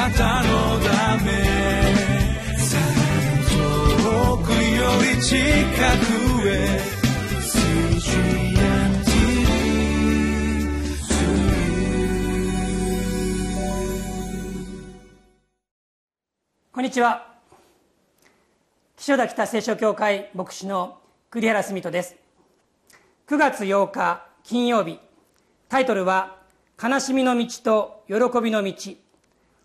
なたのため遠くより近くへこんにちは。岸田北聖書協会牧師の栗原澄人です。9月8日金曜日。タイトルは「悲しみの道と喜びの道」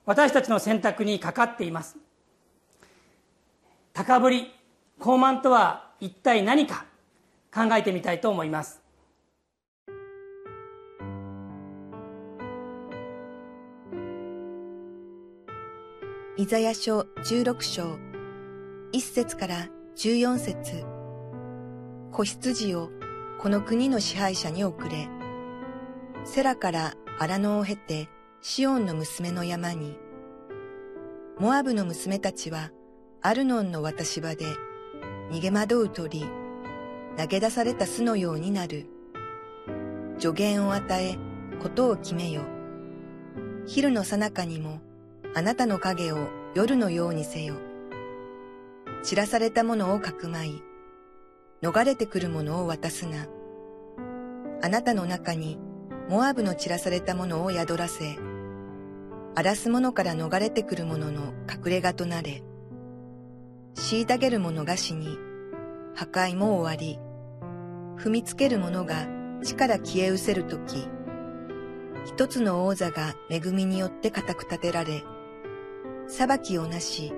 私たちの選択にかかっています。高ぶり高慢とは一体何か考えてみたいと思います。イザヤ書16章1節から14節。子羊をこの国の支配者に送れ。セラから荒野を経てシオンの娘の山にモアブの娘たちはアルノンの渡し場で逃げ惑う鳥投げ出された巣のようになる助言を与えことを決めよ昼の最中にもあなたの影を夜のようにせよ。散らされたものをかくまい、逃れてくるものを渡すな。あなたの中にモアブの散らされたものを宿らせ、荒らす者から逃れてくる者の隠れ家となれ。虐げる者が死に、破壊も終わり、踏みつける者が地から消え失せるとき、一つの王座が恵みによって固く立てられ、裁きをなし、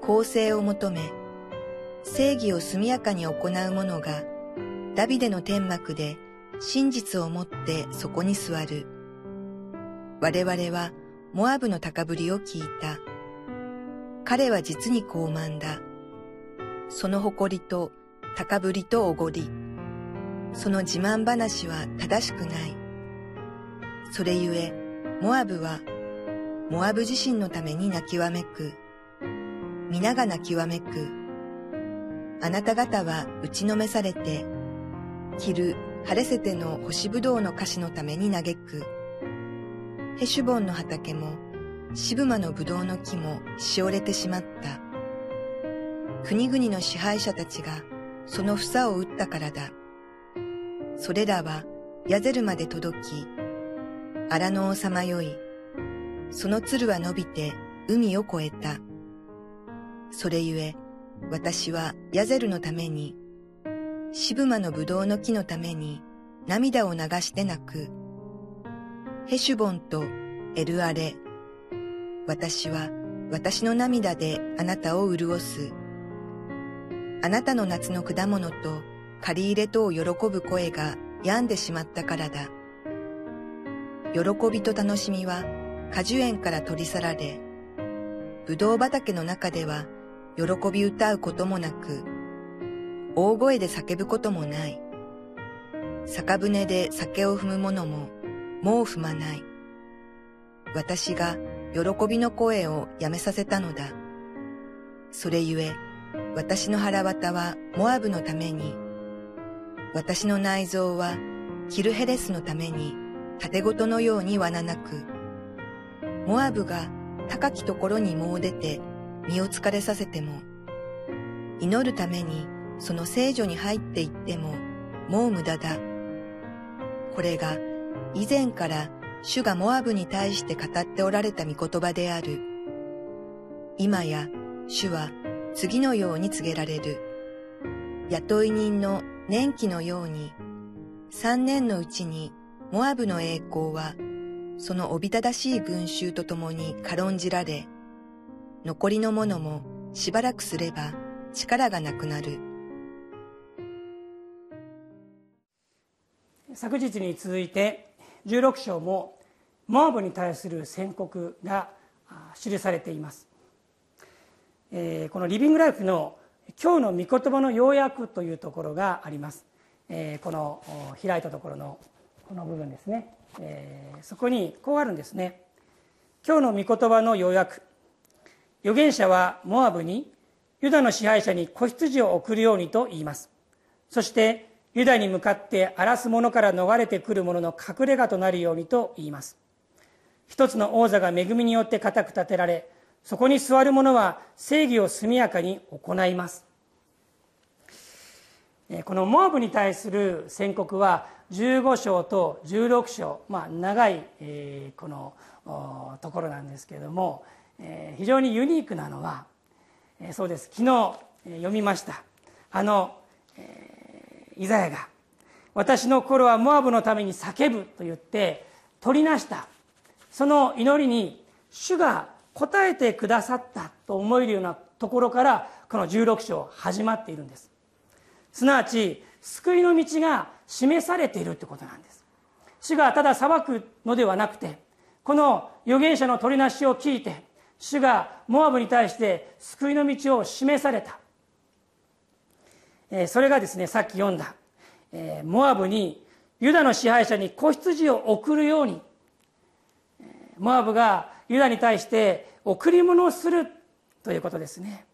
公正を求め、正義を速やかに行う者が、ダビデの天幕で真実をもってそこに座る。我々はモアブの高ぶりを聞いた。彼は実に高慢だ。その誇りと高ぶりとおごり、その自慢話は正しくない。それゆえ、モアブはモアブ自身のために泣きわめく。皆が泣きわめく。あなた方は打ちのめされて、着る晴れせての干しぶどうの菓子のために嘆く。ヘシュボンの畑も、シブマのぶどうの木もしおれてしまった。国々の支配者たちがその房を打ったからだ。それらはヤゼルまで届き、荒野をさまよい、その鶴は伸びて海を越えた。それゆえ、私はヤゼルのために、シブマのブドウの木のために涙を流して泣く。ヘシュボンとエルアレ。私は私の涙であなたを潤す。あなたの夏の果物と借り入れとを喜ぶ声が病んでしまったからだ。喜びと楽しみは果樹園から取り去られ、ぶどう畑の中では喜び歌うこともなく、大声で叫ぶこともない。酒舟で酒を踏む者ももう踏まない。私が喜びの声をやめさせたのだ。それゆえ、私の腹渡はモアブのために、私の内臓はキルヘレスのために盾ごとのようにわなく、モアブが高きところにもう出て身を疲れさせても、祈るためにその聖女に入っていっても、もう無駄だ。これが以前から主がモアブに対して語っておられた御言葉である。今や主は次のように告げられる。雇い人の年季のように、三年のうちにモアブの栄光はそのおびただしい群衆と共に軽んじられ、残りの者もしばらくすれば力がなくなる。昨日に続いて16章もモアブに対する宣告が記されています、えー、このリビングライフの今日の御言葉の要約というところがあります、えー、この開いたところのこの部分ですね。えー、そこにこうあるんですね。今日の御言葉の要約。預言者はモアブにユダの支配者に子羊を送るようにと言います。そしてユダに向かって荒らす者から逃れてくる者の隠れ家となるようにと言います。一つの王座が恵みによって固く立てられそこに座る者は正義を速やかに行います。このモアブに対する宣告は15章と16章、まあ、長い、え、このところなんですけれども、え、非常にユニークなのは、え、そうです。昨日、え、読みました。あの、え、イザヤが「私の心はモアブのために叫ぶ」と言って取りなした。その祈りに主が答えてくださったと思えるようなところからこの16章始まっているんです。すなわち救いの道が示されているということなんです。主がただ裁くのではなくてこの預言者の取りなしを聞いて主がモアブに対して救いの道を示された。それがですねさっき読んだモアブにユダの支配者に子羊を送るようにモアブがユダに対して贈り物をするということですね。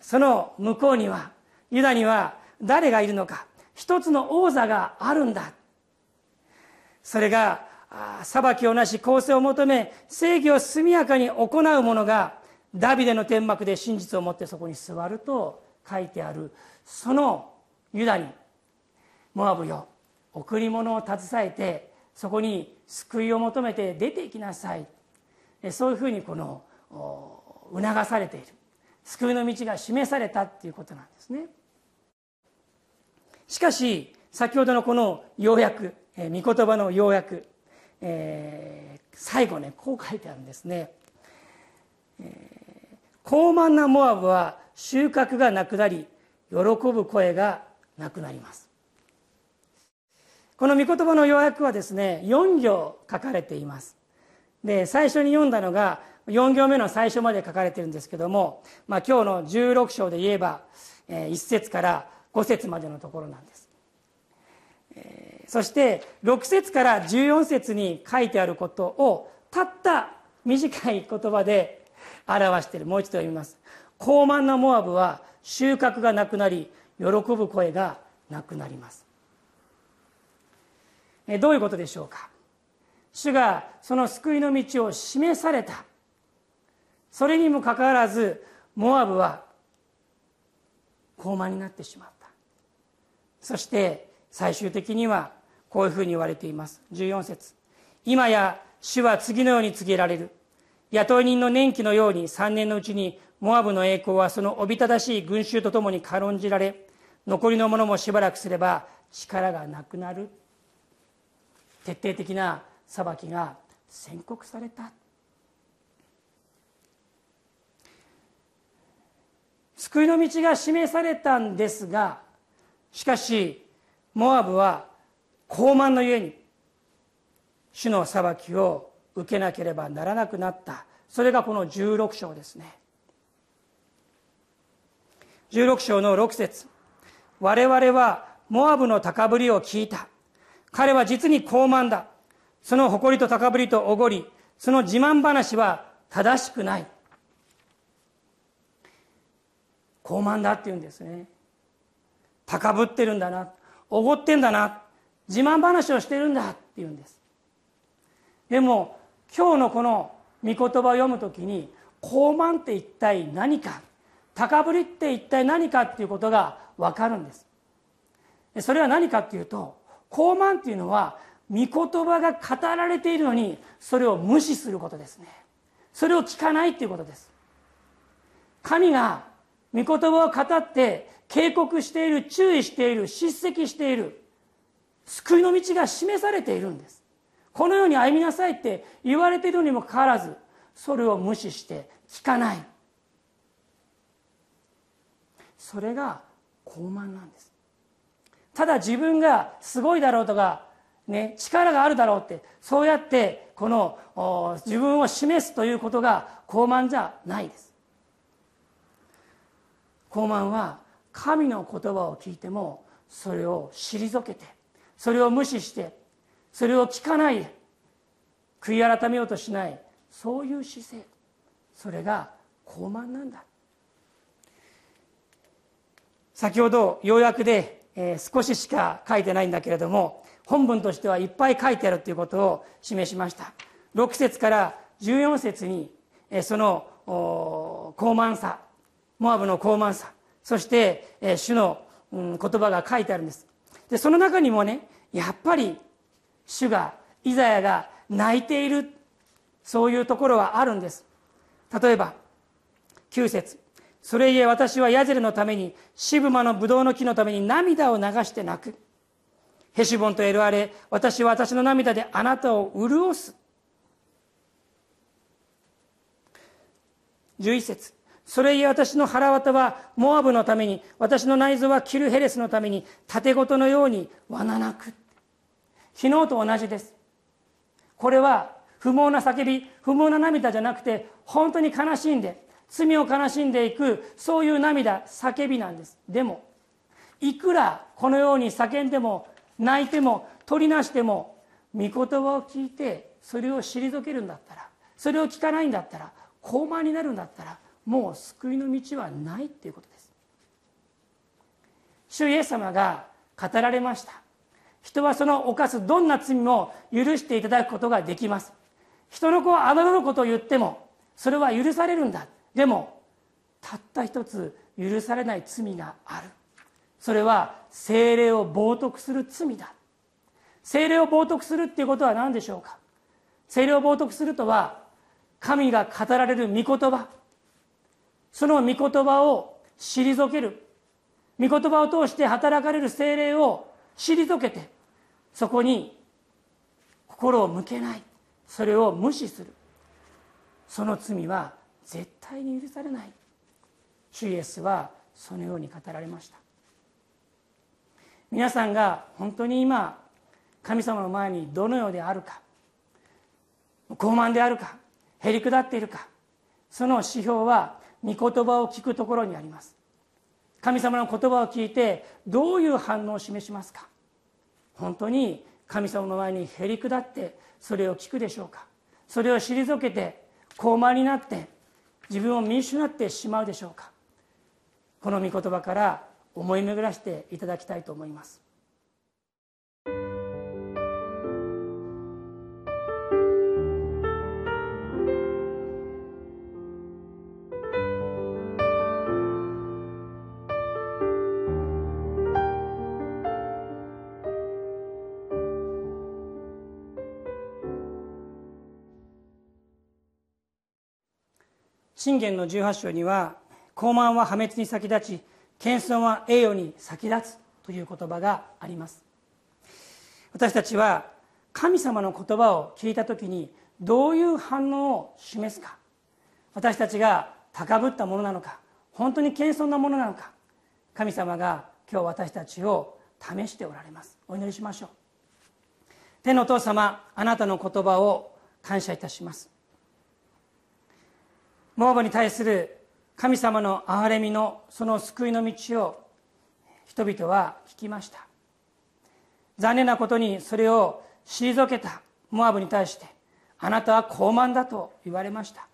その向こうにはユダには誰がいるのか一つの王座があるんだ。それが裁きをなし公正を求め正義を速やかに行う者がダビデの天幕で真実を持ってそこに座ると書いてあるそのユダにモアブよ贈り物を携えてそこに救いを求めて出ていきなさい。そういうふうにこの促されている。救いの道が示されたっていうことなんですね。しかし先ほどのこの要約御言葉の要約、えー、最後ねこう書いてあるんですね、え、高慢なモアブは収穫がなくなり喜ぶ声がなくなります。この御言葉の要約はですね4行書かれています。で最初に読んだのが4行目の最初まで書かれてるんですけども、まあ、今日の16章で言えば、えー、1節から5節までのところなんです、えー、そして6節から14節に書いてあることをたった短い言葉で表している。もう一度読みます。高慢なモアブは収穫がなくなり喜ぶ声がなくなります。どういうことでしょうか？主がその救いの道を示された。それにもかかわらずモアブは高慢になってしまった。そして最終的にはこういうふうに言われています。14節。今や主は次のように告げられる。雇い人の年季のように3年のうちにモアブの栄光はそのおびただしい群衆とともに軽んじられ残りの者もしばらくすれば力がなくなる。徹底的な裁きが宣告された。救いの道が示されたんですがしかしモアブは高慢のゆえに主の裁きを受けなければならなくなった。それがこの16章ですね。16章の6節。我々はモアブの高ぶりを聞いた。彼は実に高慢だ。その誇りと高ぶりとおごり。その自慢話は正しくない。高慢だって言うんですね。高ぶってるんだな。おごってんだな。自慢話をしてるんだって言うんです。でも今日のこの御言葉を読むときに高慢って一体何か高ぶりって一体何かっていうことが分かるんです。それは何かっていうと高慢っていうのは御言葉が語られているのにそれを無視することですね。それを聞かないっていうことです。神が御言葉を語って警告している注意している叱責している救いの道が示されているんです。このように歩みなさいって言われているにもかかわらずそれを無視して聞かない。それが傲慢なんです。ただ自分がすごいだろうとか、ね、力があるだろうってそうやってこの自分を示すということが傲慢じゃないです。傲慢は神の言葉を聞いてもそれを退けてそれを無視してそれを聞かない。悔い改めようとしない。そういう姿勢。それが傲慢なんだ。先ほど要約で、えー、少ししか書いてないんだけれども本文としてはいっぱい書いてあるということを示しました。6節から14節にえその高慢さモアブの高慢さそしてえ主のうん言葉が書いてあるんです。でその中にもねやっぱり主がイザヤが泣いているそういうところはあるんです。例えば9節それゆえ私はヤゼルのためにシブマのブドウの木のために涙を流して泣く。ヘシュボンとエルアレ私は私の涙であなたを潤す。11節それゆえ私の腹渡はモアブのために私の内臓はキルヘレスのために盾ごとのようにわななく。昨日と同じです。これは不毛な叫び不毛な涙じゃなくて本当に悲しんで罪を悲しんでいくそういう涙叫びなんです。でもいくらこのように叫んでも泣いても取りなしても御言葉を聞いてそれを退けるんだったらそれを聞かないんだったら高慢になるんだったらもう救いの道はないっていうことです。主イエス様が語られました。人はその犯すどんな罪も許していただくことができます。人の子を侮ることを言ってもそれは許されるんだ。でもたった一つ許されない罪がある。それは精霊を冒涜する罪だ。精霊を冒涜するっていうことは何でしょうか？精霊を冒涜するとは神が語られる御言葉。その御言葉を退ける。御言葉を通して働かれる精霊を退けてそこに心を向けない。それを無視する。その罪は絶対に許されない。主イエスはそのように語られました。皆さんが本当に今神様の前にどのようであるか傲慢であるかへりくだっているかその指標は御言葉を聞くところにあります。神様の言葉を聞いてどういう反応を示しますか？本当に神様の前にへりくだってそれを聞くでしょうか？それを退けて高慢になって自分を見失ってしまうでしょうか？この御言葉から思い巡らせていただきたいと思います。信玄の18章には高慢は破滅に先立ち謙遜は栄誉に先立つという言葉があります。私たちは神様の言葉を聞いた時にどういう反応を示すか。私たちが高ぶったものなのか本当に謙遜なものなのか神様が今日私たちを試しておられます。お祈りしましょう。天のお父様あなたの言葉を感謝いたします。モーブに対する神様の憐れみのその救いの道を人々は聞きました。残念なことにそれを退けたモアブに対してあなたは高慢だと言われました。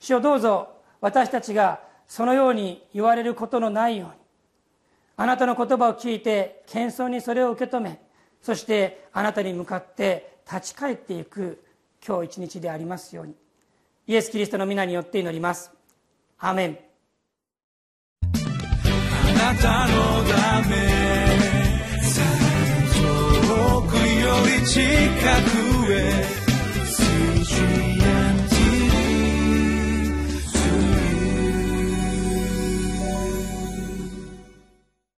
主をどうぞ私たちがそのように言われることのないようにあなたの言葉を聞いて謙遜にそれを受け止めそしてあなたに向かって立ち返っていく今日一日でありますように。イエス・キリストの皆によって祈ります。アメン。あなたのため遠くより近く